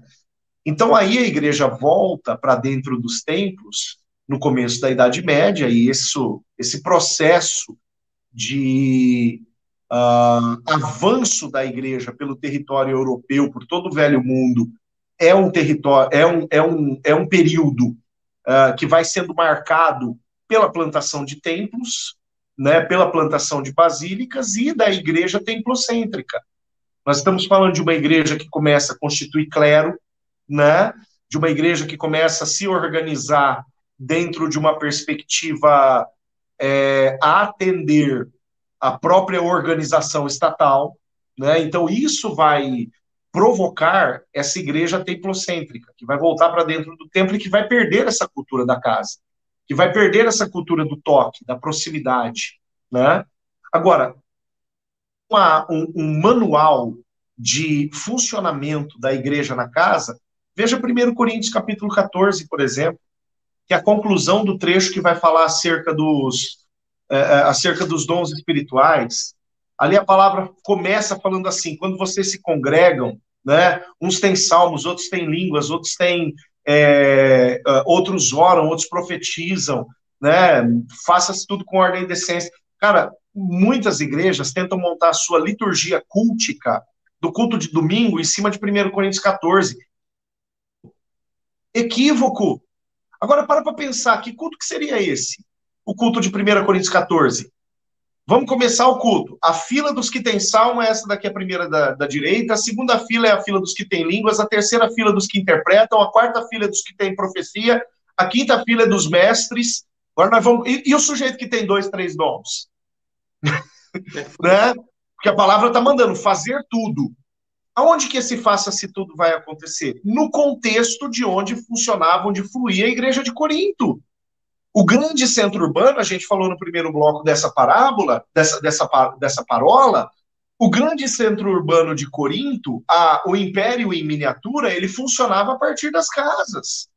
Então aí a igreja volta para dentro dos templos no começo da Idade Média, e isso, esse processo de uh, avanço da igreja pelo território europeu, por todo o velho mundo, é um território, é um, é um, é um período uh, que vai sendo marcado pela plantação de templos, né, pela plantação de basílicas e da igreja templocêntrica. Nós estamos falando de uma igreja que começa a constituir clero, né, de uma igreja que começa a se organizar dentro de uma perspectiva é, a atender a própria organização estatal, né? Então isso vai provocar essa igreja templocêntrica, que vai voltar para dentro do templo e que vai perder essa cultura da casa, que vai perder essa cultura do toque, da proximidade, né? Agora, uma, um, um manual de funcionamento da igreja na casa, veja 1 Coríntios capítulo 14, por exemplo, que é a conclusão do trecho que vai falar acerca dos, é, é, acerca dos dons espirituais, ali a palavra começa falando assim: quando vocês se congregam, né, uns têm salmos, outros têm línguas, outros têm. É, é outros oram, outros profetizam, né? Faça-se tudo com ordem e decência. Cara, muitas igrejas tentam montar a sua liturgia cultica do culto de domingo em cima de 1 Coríntios 14. Equívoco. Agora, para para pensar, que culto que seria esse? O culto de 1 Coríntios 14. Vamos começar o culto. A fila dos que tem salmo é essa daqui, a primeira da, da, direita. A segunda fila é a fila dos que tem línguas. A terceira fila dos que interpretam. A quarta fila é dos que tem profecia. A quinta fila é dos mestres. Agora nós vamos. E, e o sujeito que tem dois, três dons? [laughs] né? Porque a palavra está mandando fazer tudo. Aonde que esse faça-se tudo vai acontecer? No contexto de onde funcionava, onde fluía a igreja de Corinto. O grande centro urbano, a gente falou no primeiro bloco dessa parábola, dessa, dessa, dessa parola, o grande centro urbano de Corinto, a, o império em miniatura, ele funcionava a partir das casas.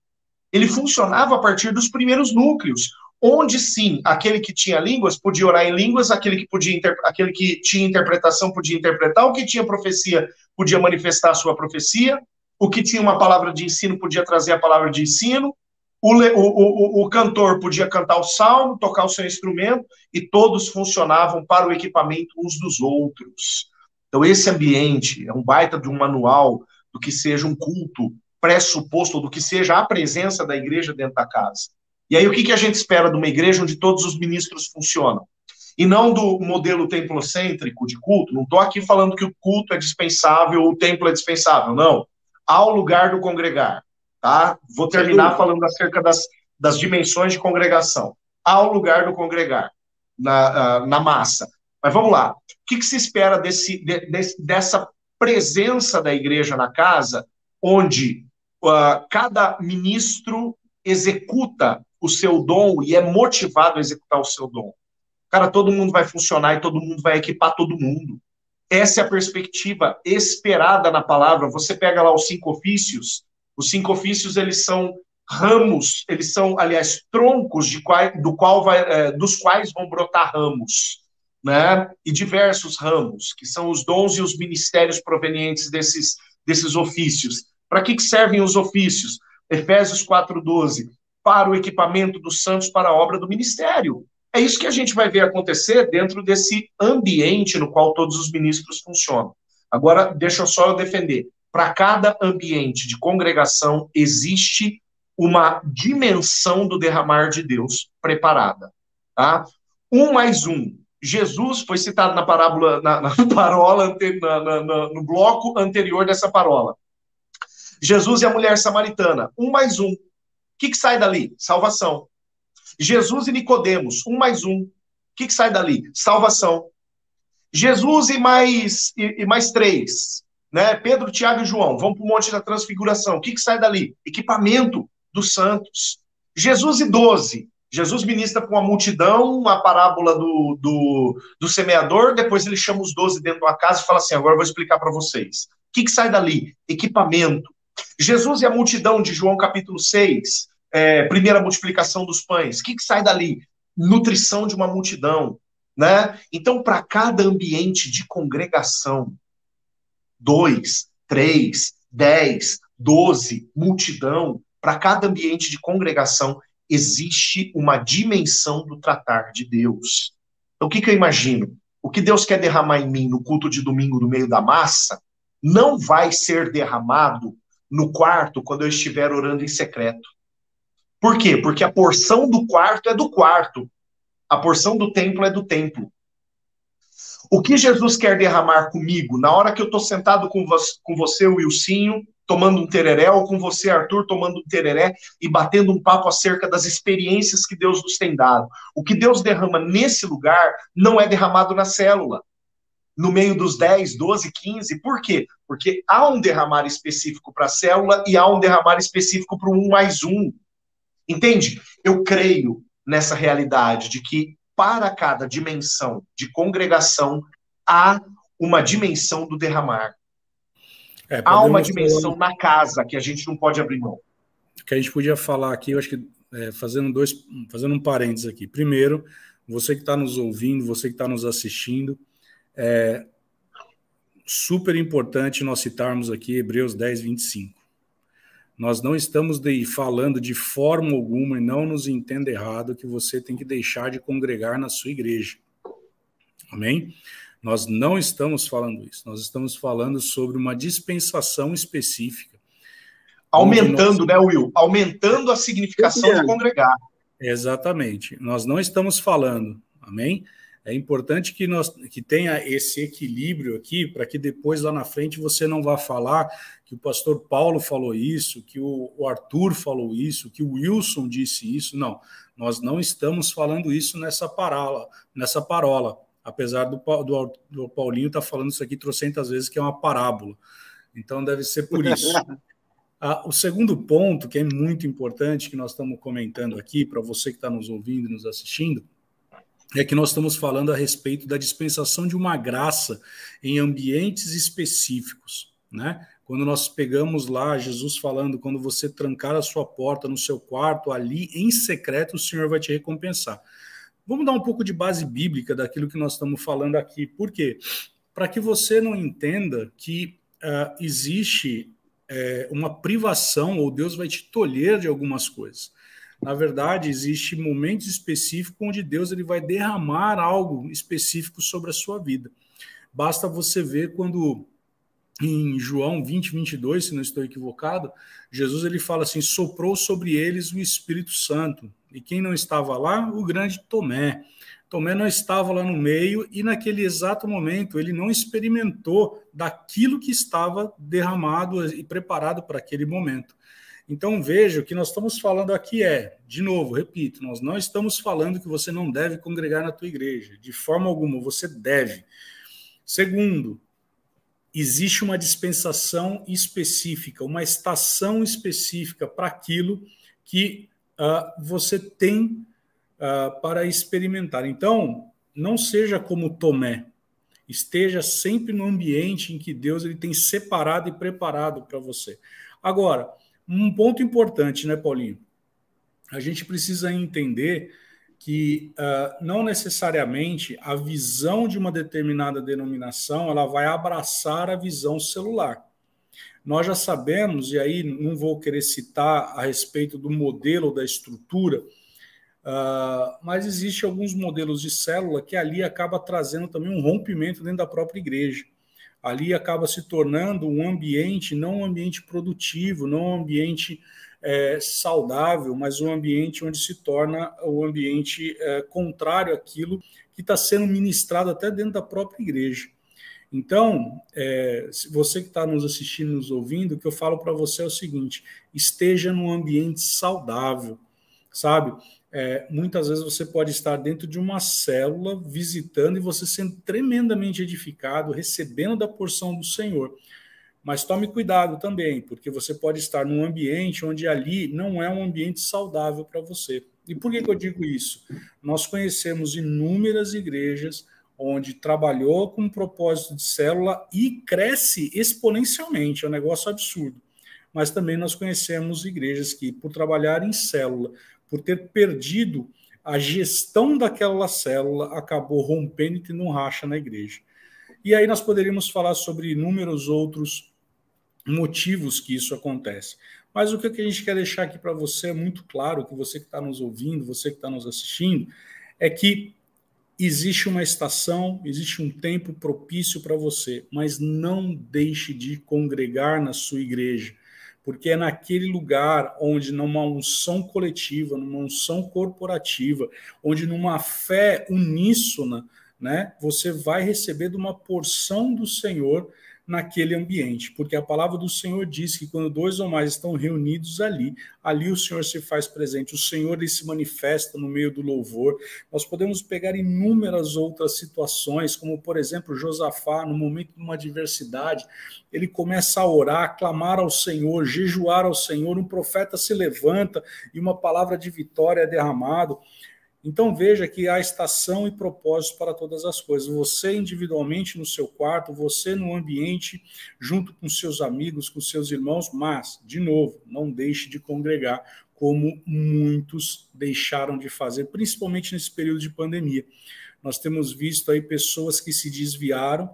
Ele funcionava a partir dos primeiros núcleos, onde sim, aquele que tinha línguas podia orar em línguas, aquele que podia aquele que tinha interpretação podia interpretar, o que tinha profecia podia manifestar a sua profecia, o que tinha uma palavra de ensino podia trazer a palavra de ensino, o, o, o, o, cantor podia cantar o salmo, tocar o seu instrumento, e todos funcionavam para o equipamento uns dos outros. Então, esse ambiente é um baita de um manual do que seja um culto pressuposto, ou do que seja a presença da igreja dentro da casa. E aí, o que, que a gente espera de uma igreja onde todos os ministros funcionam? E não do modelo templocêntrico de culto. Não estou aqui falando que o culto é dispensável, o templo é dispensável. Não. Há o lugar do congregar. Tá? Vou terminar falando acerca das, das dimensões de congregação. Há o lugar do congregar na, uh, na massa. Mas vamos lá. O que, que se espera desse, de, desse, dessa presença da igreja na casa, onde uh, cada ministro executa o seu dom e é motivado a executar o seu dom? Cara, todo mundo vai funcionar e todo mundo vai equipar todo mundo. Essa é a perspectiva esperada na palavra. Você pega lá os cinco ofícios, os cinco ofícios, eles são ramos, eles são, aliás, troncos de qual, do qual vai, é, dos quais vão brotar ramos, né? E diversos ramos, que são os dons e os ministérios provenientes desses, desses ofícios. Para que, que servem os ofícios? Efésios 4,12. Para o equipamento dos santos para a obra do ministério. É isso que a gente vai ver acontecer dentro desse ambiente no qual todos os ministros funcionam. Agora, deixa eu só eu defender para cada ambiente de congregação existe uma dimensão do derramar de Deus preparada. Tá? Um mais um. Jesus foi citado na parábola, na, na [laughs] parola, na, na, no bloco anterior dessa parola. Jesus e a mulher samaritana. Um mais um. O que, que sai dali? Salvação. Jesus e Nicodemos. Um mais um. O que, que sai dali? Salvação. Jesus e mais, e, e mais três né? Pedro, Tiago e João vão para o Monte da Transfiguração. O que, que sai dali? Equipamento dos santos. Jesus e doze. Jesus ministra para uma multidão a parábola do, do, do, semeador, depois ele chama os doze dentro de uma casa e fala assim: agora eu vou explicar para vocês. O que, que sai dali? Equipamento. Jesus e a multidão de João capítulo 6, é, primeira multiplicação dos pães. O que, que sai dali? Nutrição de uma multidão. Né? Então, para cada ambiente de congregação, dois, três, dez, doze, multidão, para cada ambiente de congregação existe uma dimensão do tratar de Deus. Então, o que, que eu imagino? O que Deus quer derramar em mim no culto de domingo no meio da massa não vai ser derramado no quarto quando eu estiver orando em secreto. Por quê? Porque a porção do quarto é do quarto, a porção do templo é do templo. O que Jesus quer derramar comigo na hora que eu estou sentado com, vo com você, Wilsinho, tomando um tereré, ou com você, Arthur, tomando um tereré e batendo um papo acerca das experiências que Deus nos tem dado. O que Deus derrama nesse lugar não é derramado na célula no meio dos 10, 12, 15. Por quê? Porque há um derramar específico para a célula e há um derramar específico para o um mais um. Entende? Eu creio nessa realidade de que para cada dimensão de congregação há uma dimensão do derramar. É, há uma dimensão falar... na casa que a gente não pode abrir mão. Que a gente podia falar aqui, eu acho que é, fazendo dois, fazendo um parênteses aqui. Primeiro, você que está nos ouvindo, você que está nos assistindo, é super importante nós citarmos aqui Hebreus 10, 25. Nós não estamos de, falando de forma alguma, e não nos entenda errado, que você tem que deixar de congregar na sua igreja. Amém? Nós não estamos falando isso. Nós estamos falando sobre uma dispensação específica. Aumentando, nós... né, Will? Aumentando a significação de congregar. Exatamente. Nós não estamos falando, amém? É importante que, nós, que tenha esse equilíbrio aqui, para que depois lá na frente você não vá falar que o pastor Paulo falou isso, que o, o Arthur falou isso, que o Wilson disse isso. Não, nós não estamos falando isso nessa parola, nessa parola. Apesar do, do, do Paulinho estar tá falando isso aqui trocentas vezes, que é uma parábola. Então deve ser por isso. [laughs] Ah, o segundo ponto, que é muito importante, que nós estamos comentando aqui, para você que está nos ouvindo e nos assistindo, é que nós estamos falando a respeito da dispensação de uma graça em ambientes específicos, né? Quando nós pegamos lá Jesus falando, quando você trancar a sua porta no seu quarto, ali em secreto o Senhor vai te recompensar. Vamos dar um pouco de base bíblica daquilo que nós estamos falando aqui. Por quê? Para que você não entenda que uh, existe uh, uma privação ou Deus vai te tolher de algumas coisas. Na verdade, existe momentos específicos onde Deus ele vai derramar algo específico sobre a sua vida. Basta você ver quando em João 20, 22, se não estou equivocado, Jesus ele fala assim: soprou sobre eles o Espírito Santo. E quem não estava lá? O grande Tomé. Tomé não estava lá no meio e naquele exato momento ele não experimentou daquilo que estava derramado e preparado para aquele momento. Então veja, o que nós estamos falando aqui é, de novo, repito, nós não estamos falando que você não deve congregar na tua igreja, de forma alguma, você deve. Segundo, existe uma dispensação específica, uma estação específica para aquilo que uh, você tem uh, para experimentar. Então, não seja como Tomé, esteja sempre no ambiente em que Deus ele tem separado e preparado para você. Agora, um ponto importante, né, Paulinho? A gente precisa entender que uh, não necessariamente a visão de uma determinada denominação ela vai abraçar a visão celular. Nós já sabemos, e aí não vou querer citar a respeito do modelo da estrutura, uh, mas existe alguns modelos de célula que ali acaba trazendo também um rompimento dentro da própria igreja ali acaba se tornando um ambiente, não um ambiente produtivo, não um ambiente é, saudável, mas um ambiente onde se torna o um ambiente é, contrário àquilo que está sendo ministrado até dentro da própria igreja. Então, é, você que está nos assistindo, nos ouvindo, o que eu falo para você é o seguinte: esteja num ambiente saudável, sabe? É, muitas vezes você pode estar dentro de uma célula, visitando e você sendo tremendamente edificado, recebendo da porção do Senhor. Mas tome cuidado também, porque você pode estar num ambiente onde ali não é um ambiente saudável para você. E por que, que eu digo isso? Nós conhecemos inúmeras igrejas onde trabalhou com um propósito de célula e cresce exponencialmente, é um negócio absurdo. Mas também nós conhecemos igrejas que, por trabalhar em célula, por ter perdido a gestão daquela célula, acabou rompendo e tendo um racha na igreja. E aí nós poderíamos falar sobre inúmeros outros motivos que isso acontece. Mas o que a gente quer deixar aqui para você é muito claro, que você que está nos ouvindo, você que está nos assistindo, é que existe uma estação, existe um tempo propício para você, mas não deixe de congregar na sua igreja, porque é naquele lugar onde, numa unção coletiva, numa unção corporativa, onde numa fé uníssona, né, você vai receber de uma porção do Senhor naquele ambiente, porque a palavra do Senhor diz que quando dois ou mais estão reunidos ali, ali o Senhor se faz presente, o Senhor se manifesta no meio do louvor. Nós podemos pegar inúmeras outras situações, como por exemplo Josafá, no momento de uma adversidade, ele começa a orar, a clamar ao Senhor, jejuar ao Senhor, um profeta se levanta e uma palavra de vitória é derramado. Então veja que há estação e propósito para todas as coisas. Você individualmente no seu quarto, você no ambiente, junto com seus amigos, com seus irmãos, mas, de novo, não deixe de congregar, como muitos deixaram de fazer, principalmente nesse período de pandemia. Nós temos visto aí pessoas que se desviaram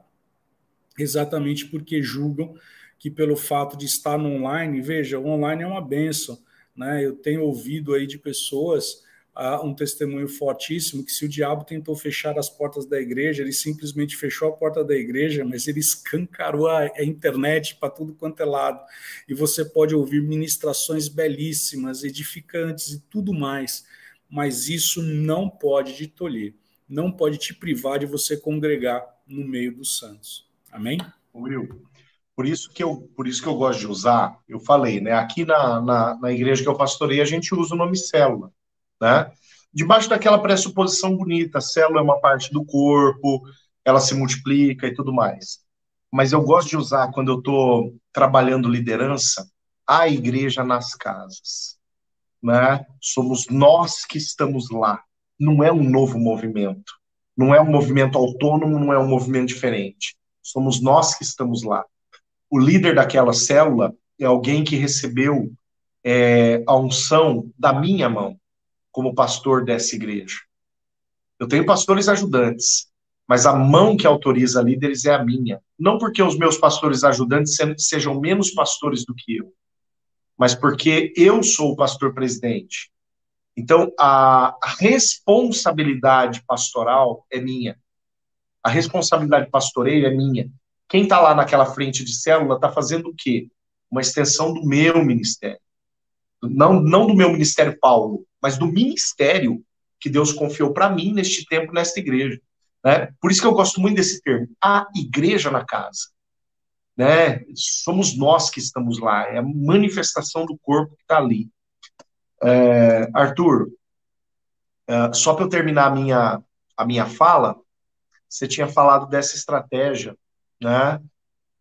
exatamente porque julgam que pelo fato de estar no online, veja, o online é uma benção, né? Eu tenho ouvido aí de pessoas um testemunho fortíssimo que se o diabo tentou fechar as portas da igreja, ele simplesmente fechou a porta da igreja, mas ele escancarou a, a internet para tudo quanto é lado. E você pode ouvir ministrações belíssimas, edificantes e tudo mais, mas isso não pode te tolher, não pode te privar de você congregar no meio dos santos. Amém? Will, por isso que eu, por isso que eu gosto de usar, eu falei, né? Aqui na, na, na igreja que eu pastorei, a gente usa o nome célula né? Debaixo daquela pressuposição bonita, a célula é uma parte do corpo, ela se multiplica e tudo mais. Mas eu gosto de usar, quando eu estou trabalhando liderança, a igreja nas casas. Né? Somos nós que estamos lá. Não é um novo movimento. Não é um movimento autônomo, não é um movimento diferente. Somos nós que estamos lá. O líder daquela célula é alguém que recebeu é, a unção da minha mão como pastor dessa igreja. Eu tenho pastores ajudantes, mas a mão que autoriza líderes é a minha. Não porque os meus pastores ajudantes sejam menos pastores do que eu, mas porque eu sou o pastor presidente. Então, a, responsabilidade pastoral é minha. A responsabilidade pastoreira é minha. Quem está lá naquela frente de célula está fazendo o quê? Uma extensão do meu ministério. Não, não do meu ministério Paulo, mas do ministério que Deus confiou para mim neste tempo, nesta igreja. Né? Por isso que eu gosto muito desse termo, a igreja na casa. Né? Somos nós que estamos lá, é a manifestação do corpo que está ali. É, Arthur, é, só para eu terminar a minha, a minha fala, você tinha falado dessa estratégia, né?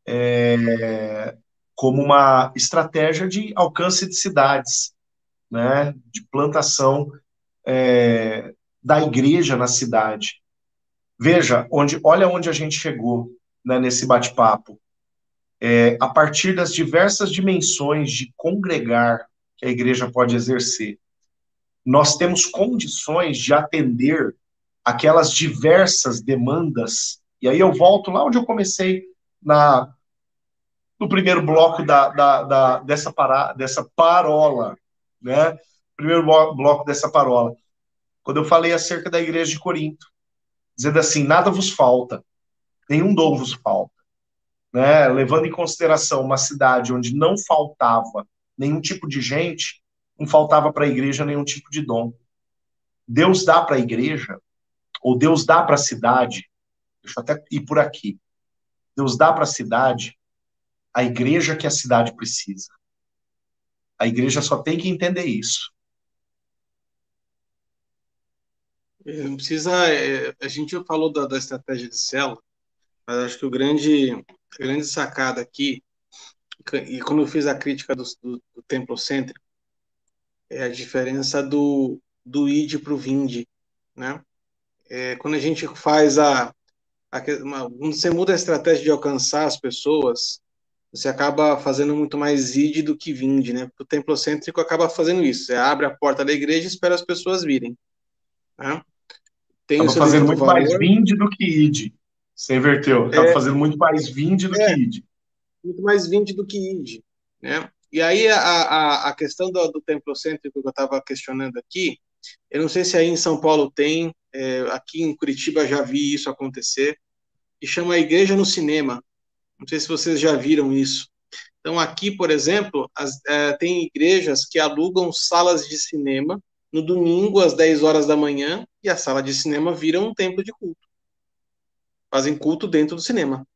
É, como uma estratégia de alcance de cidades né, de plantação é, da igreja na cidade. Veja, onde, olha onde a gente chegou né, nesse bate-papo. É, a partir das diversas dimensões de congregar que a igreja pode exercer, nós temos condições de atender aquelas diversas demandas. E aí eu volto lá onde eu comecei na no primeiro bloco da, da, da dessa, para, dessa parola né? Primeiro bloco dessa parola. Quando eu falei acerca da igreja de Corinto, dizendo assim: nada vos falta, nenhum dom vos falta. Né? Levando em consideração uma cidade onde não faltava nenhum tipo de gente, não faltava para a igreja nenhum tipo de dom. Deus dá para a igreja, ou Deus dá para a cidade, deixa eu até ir por aqui. Deus dá para a cidade a igreja que a cidade precisa. A igreja só tem que entender isso. Não precisa. É, a gente falou da, da, estratégia de célula, mas acho que o grande, a grande sacada aqui, e quando eu fiz a crítica do, do, do templo cêntrico, é a diferença do, do id para o vinde. Né? É, quando a gente faz a, a uma, quando você muda a estratégia de alcançar as pessoas, você acaba fazendo muito mais id do que vinde, né? O templocêntrico acaba fazendo isso. Você abre a porta da igreja e espera as pessoas virem. Né? Tem acaba fazendo muito valor. mais vinde do que id. Você inverteu. Acaba é, fazendo muito mais vinde do é, que id. Muito mais vinde do que id. Né? E aí a, a, a questão do, do templocêntrico que eu estava questionando aqui, eu não sei se aí em São Paulo tem, é, aqui em Curitiba já vi isso acontecer, e chama Igreja no Cinema. Não sei se vocês já viram isso. Então, aqui, por exemplo, as, é, tem igrejas que alugam salas de cinema no domingo, às 10 horas da manhã, e a sala de cinema vira um templo de culto. Fazem culto dentro do cinema.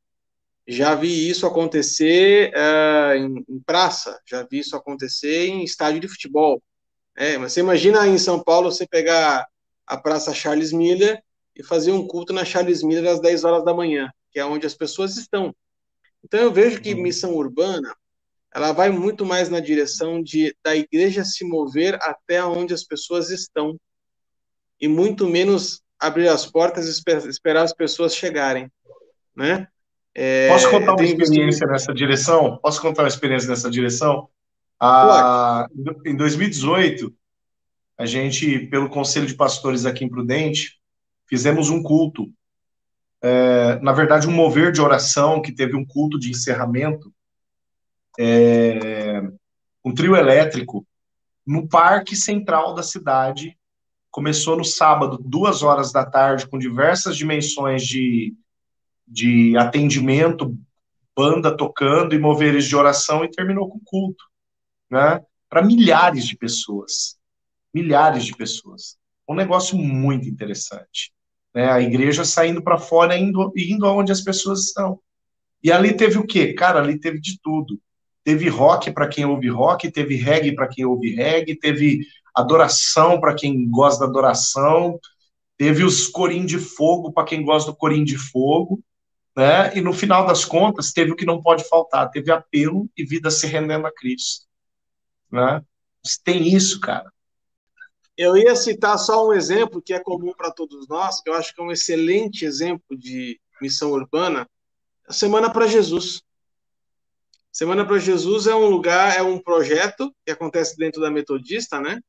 Já vi isso acontecer uh, em, em, praça, já vi isso acontecer em estádio de futebol. É, mas você imagina em São Paulo você pegar a Praça Charles Miller e fazer um culto na Charles Miller às 10 horas da manhã, que é onde as pessoas estão. Então eu vejo que uhum. missão urbana ela vai muito mais na direção de da igreja se mover até onde as pessoas estão e muito menos abrir as portas e esperar as pessoas chegarem, né? É, Posso contar uma experiência visto... nessa direção? Posso contar uma experiência nessa direção? Ah, em 2018, a gente, pelo Conselho de Pastores aqui em Prudente, fizemos um culto é, na verdade, um mover de oração, que teve um culto de encerramento, é, um trio elétrico, no Parque Central da cidade. Começou no sábado, duas horas da tarde, com diversas dimensões de, de atendimento, banda tocando e moveres de oração, e terminou com culto, né? Para milhares de pessoas. Milhares de pessoas. Um negócio muito interessante né? A igreja saindo para fora e indo, indo aonde as pessoas estão. E ali teve o quê? Cara, ali teve de tudo. Teve rock para quem ouve rock, teve reggae para quem ouve reggae, teve adoração para quem gosta da adoração, teve os corim de fogo para quem gosta do corim de fogo, né? E no final das contas, teve o que não pode faltar, teve apelo e vida se rendendo a Cristo, né? Tem isso, cara. Eu ia citar só um exemplo que é comum para todos nós, que eu acho que é um excelente exemplo de missão urbana, a Semana para Jesus. Semana para Jesus é um lugar, é um projeto que acontece dentro da Metodista, né?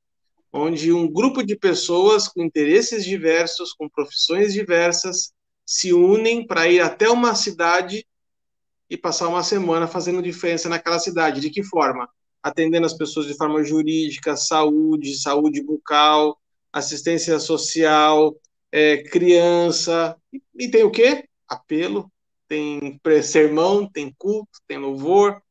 Onde um grupo de pessoas com interesses diversos, com profissões diversas, se unem para ir até uma cidade e passar uma semana fazendo diferença naquela cidade. De que forma? Atendendo as pessoas de forma jurídica, saúde, saúde bucal, assistência social, é, criança, e, e, tem o quê? Apelo, tem sermão, tem culto, tem louvor.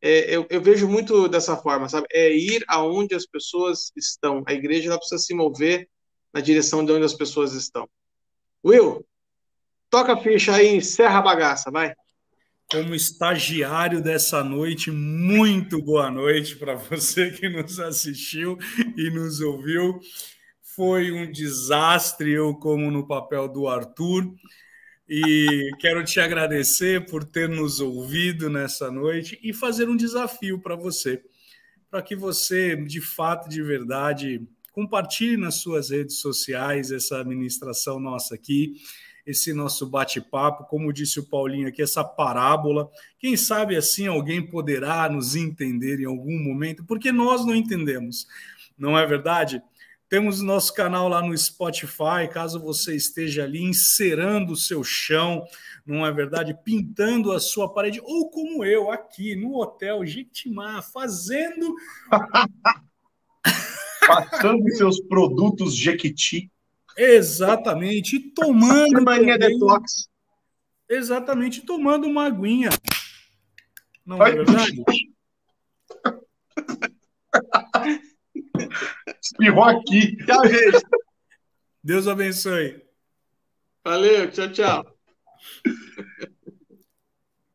É, eu, eu, vejo muito dessa forma, sabe? É ir aonde as pessoas estão. A igreja ela precisa se mover na direção de onde as pessoas estão. Will, toca a ficha aí, encerra a bagaça, vai como estagiário dessa noite. Muito boa noite para você que nos assistiu e nos ouviu. Foi um desastre, eu, como no papel do Arthur. E quero te agradecer por ter nos ouvido nessa noite e fazer um desafio para você, para que você, de fato, de verdade, compartilhe nas suas redes sociais essa administração nossa aqui esse nosso bate-papo, como disse o Paulinho aqui, essa parábola. Quem sabe assim alguém poderá nos entender em algum momento, porque nós não entendemos, não é verdade? Temos nosso canal lá no Spotify, caso você esteja ali encerando o seu chão, não é verdade? Pintando a sua parede, ou como eu aqui no hotel Jequitimá, fazendo. [laughs] Passando seus produtos Jequiti Exatamente. E tomando. Também, detox. Exatamente, tomando uma aguinha. Não é verdade? [laughs] Espirrou aqui. Tchau, gente. Deus abençoe. Valeu, tchau, tchau.